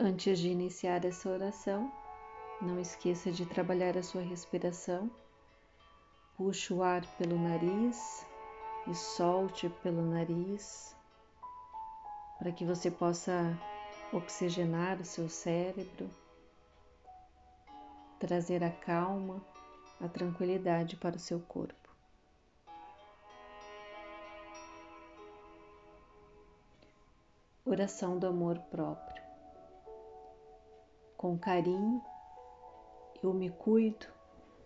Antes de iniciar essa oração, não esqueça de trabalhar a sua respiração. Puxe o ar pelo nariz e solte pelo nariz, para que você possa oxigenar o seu cérebro, trazer a calma, a tranquilidade para o seu corpo. Oração do amor próprio. Com carinho, eu me cuido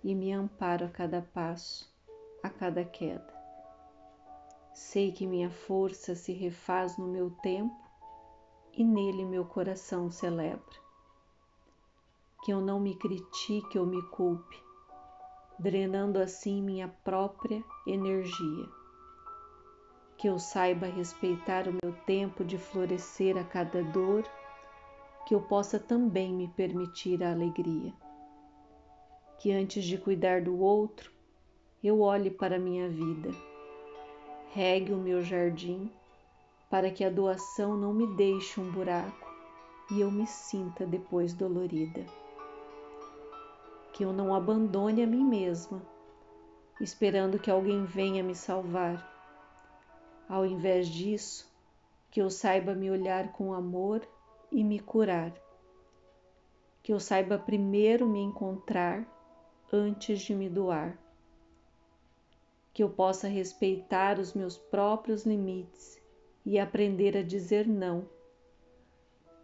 e me amparo a cada passo, a cada queda. Sei que minha força se refaz no meu tempo e nele meu coração celebra. Que eu não me critique ou me culpe, drenando assim minha própria energia que eu saiba respeitar o meu tempo de florescer a cada dor, que eu possa também me permitir a alegria. Que antes de cuidar do outro, eu olhe para a minha vida, regue o meu jardim, para que a doação não me deixe um buraco e eu me sinta depois dolorida. Que eu não abandone a mim mesma, esperando que alguém venha me salvar ao invés disso, que eu saiba me olhar com amor e me curar. Que eu saiba primeiro me encontrar antes de me doar. Que eu possa respeitar os meus próprios limites e aprender a dizer não,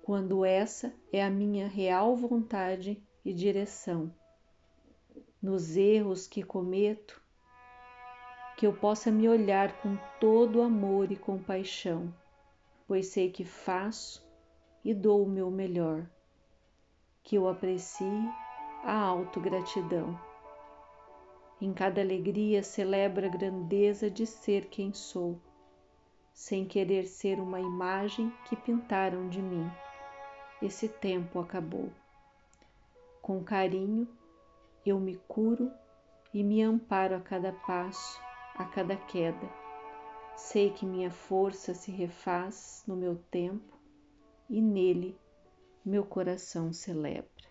quando essa é a minha real vontade e direção. Nos erros que cometo, que eu possa me olhar com todo amor e compaixão, pois sei que faço e dou o meu melhor, que eu aprecie a autogratidão. Em cada alegria celebro a grandeza de ser quem sou, sem querer ser uma imagem que pintaram de mim. Esse tempo acabou. Com carinho, eu me curo e me amparo a cada passo a cada queda. Sei que minha força se refaz no meu tempo e nele meu coração celebra.